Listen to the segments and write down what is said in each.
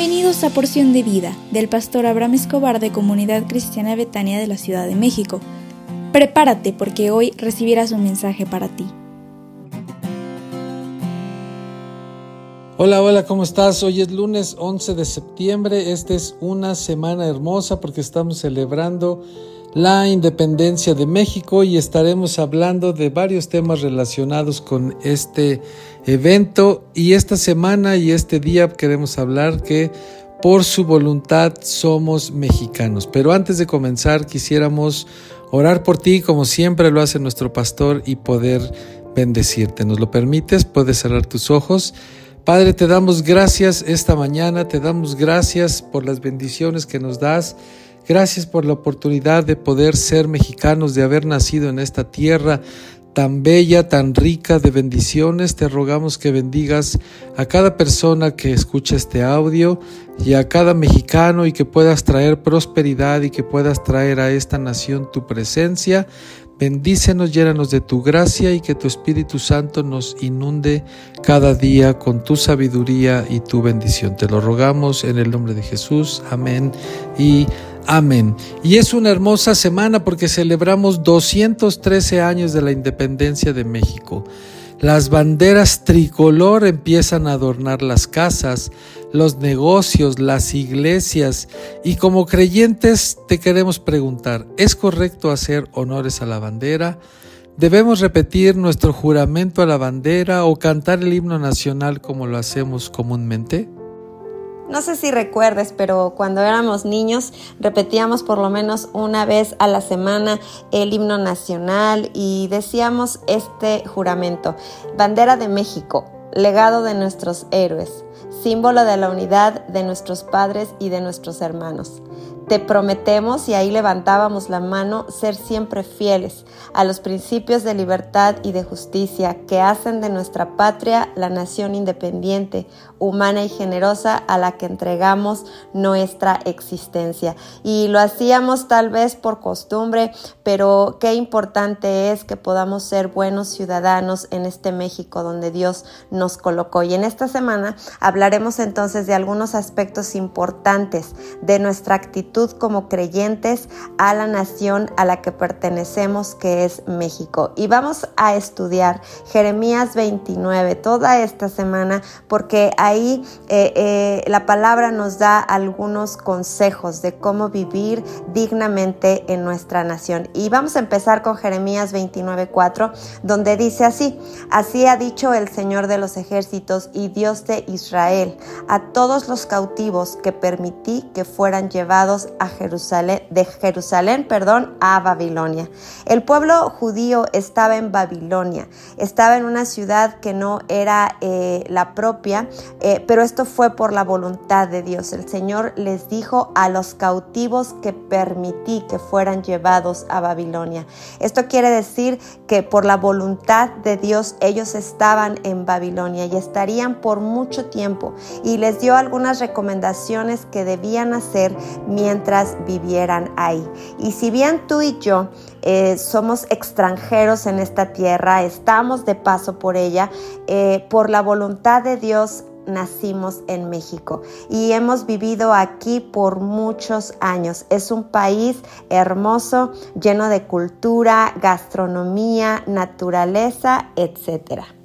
Bienvenidos a Porción de Vida del pastor Abraham Escobar de Comunidad Cristiana Betania de la Ciudad de México. Prepárate porque hoy recibirás un mensaje para ti. Hola, hola, ¿cómo estás? Hoy es lunes 11 de septiembre. Esta es una semana hermosa porque estamos celebrando la independencia de México y estaremos hablando de varios temas relacionados con este evento y esta semana y este día queremos hablar que por su voluntad somos mexicanos. Pero antes de comenzar quisiéramos orar por ti como siempre lo hace nuestro pastor y poder bendecirte. ¿Nos lo permites? Puedes cerrar tus ojos. Padre, te damos gracias esta mañana, te damos gracias por las bendiciones que nos das. Gracias por la oportunidad de poder ser mexicanos, de haber nacido en esta tierra tan bella, tan rica de bendiciones. Te rogamos que bendigas a cada persona que escucha este audio y a cada mexicano y que puedas traer prosperidad y que puedas traer a esta nación tu presencia. Bendícenos, llénanos de tu gracia y que tu Espíritu Santo nos inunde cada día con tu sabiduría y tu bendición. Te lo rogamos en el nombre de Jesús. Amén y. Y es una hermosa semana porque celebramos 213 años de la independencia de México. Las banderas tricolor empiezan a adornar las casas, los negocios, las iglesias y como creyentes te queremos preguntar, ¿es correcto hacer honores a la bandera? ¿Debemos repetir nuestro juramento a la bandera o cantar el himno nacional como lo hacemos comúnmente? No sé si recuerdes, pero cuando éramos niños repetíamos por lo menos una vez a la semana el himno nacional y decíamos este juramento, bandera de México, legado de nuestros héroes, símbolo de la unidad de nuestros padres y de nuestros hermanos. Te prometemos, y ahí levantábamos la mano, ser siempre fieles a los principios de libertad y de justicia que hacen de nuestra patria la nación independiente, humana y generosa a la que entregamos nuestra existencia. Y lo hacíamos tal vez por costumbre, pero qué importante es que podamos ser buenos ciudadanos en este México donde Dios nos colocó. Y en esta semana hablaremos entonces de algunos aspectos importantes de nuestra actitud como creyentes a la nación a la que pertenecemos, que es México. Y vamos a estudiar Jeremías 29 toda esta semana porque ahí eh, eh, la palabra nos da algunos consejos de cómo vivir dignamente en nuestra nación. Y vamos a empezar con Jeremías 29.4, donde dice así, así ha dicho el Señor de los ejércitos y Dios de Israel, a todos los cautivos que permití que fueran llevados a Jerusalén, de Jerusalén, perdón, a Babilonia. El pueblo judío estaba en Babilonia, estaba en una ciudad que no era eh, la propia, eh, pero esto fue por la voluntad de Dios. El Señor les dijo a los cautivos que permití que fueran llevados a Babilonia. Esto quiere decir que por la voluntad de Dios ellos estaban en Babilonia y estarían por mucho tiempo y les dio algunas recomendaciones que debían hacer mientras vivieran ahí. Y si bien tú y yo eh, somos extranjeros en esta tierra, estamos de paso por ella, eh, por la voluntad de Dios nacimos en México y hemos vivido aquí por muchos años. Es un país hermoso, lleno de cultura, gastronomía, naturaleza, etcétera.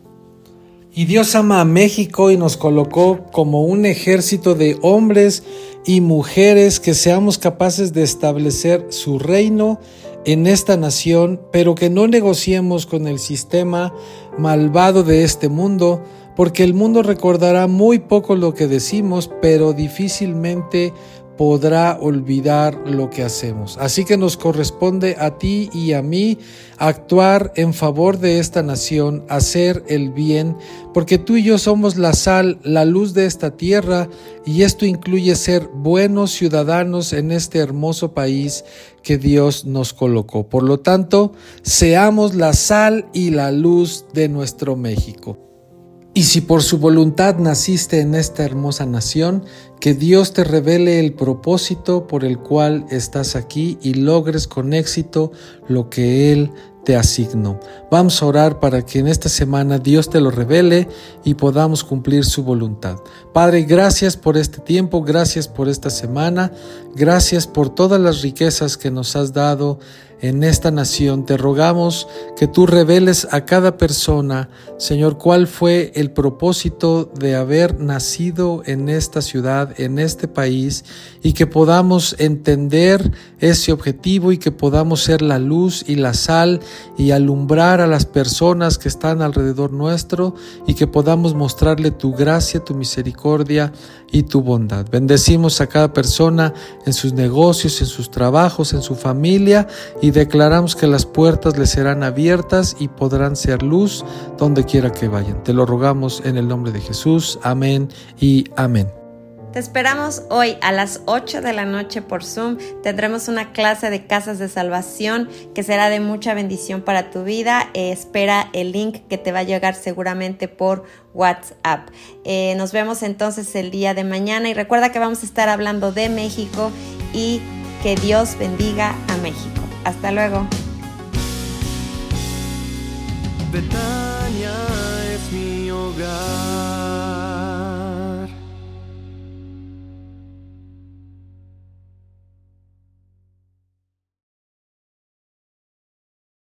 Y Dios ama a México y nos colocó como un ejército de hombres y mujeres que seamos capaces de establecer su reino en esta nación, pero que no negociemos con el sistema malvado de este mundo, porque el mundo recordará muy poco lo que decimos, pero difícilmente podrá olvidar lo que hacemos. Así que nos corresponde a ti y a mí actuar en favor de esta nación, hacer el bien, porque tú y yo somos la sal, la luz de esta tierra, y esto incluye ser buenos ciudadanos en este hermoso país que Dios nos colocó. Por lo tanto, seamos la sal y la luz de nuestro México. Y si por su voluntad naciste en esta hermosa nación, que Dios te revele el propósito por el cual estás aquí y logres con éxito lo que Él te asigno. Vamos a orar para que en esta semana Dios te lo revele y podamos cumplir su voluntad. Padre, gracias por este tiempo, gracias por esta semana, gracias por todas las riquezas que nos has dado en esta nación. Te rogamos que tú reveles a cada persona, Señor, cuál fue el propósito de haber nacido en esta ciudad, en este país, y que podamos entender ese objetivo y que podamos ser la luz y la sal y alumbrar a las personas que están alrededor nuestro y que podamos mostrarle tu gracia, tu misericordia y tu bondad. Bendecimos a cada persona en sus negocios, en sus trabajos, en su familia y declaramos que las puertas les serán abiertas y podrán ser luz donde quiera que vayan. Te lo rogamos en el nombre de Jesús. Amén y amén. Te esperamos hoy a las 8 de la noche por Zoom. Tendremos una clase de casas de salvación que será de mucha bendición para tu vida. Eh, espera el link que te va a llegar seguramente por WhatsApp. Eh, nos vemos entonces el día de mañana y recuerda que vamos a estar hablando de México y que Dios bendiga a México. Hasta luego.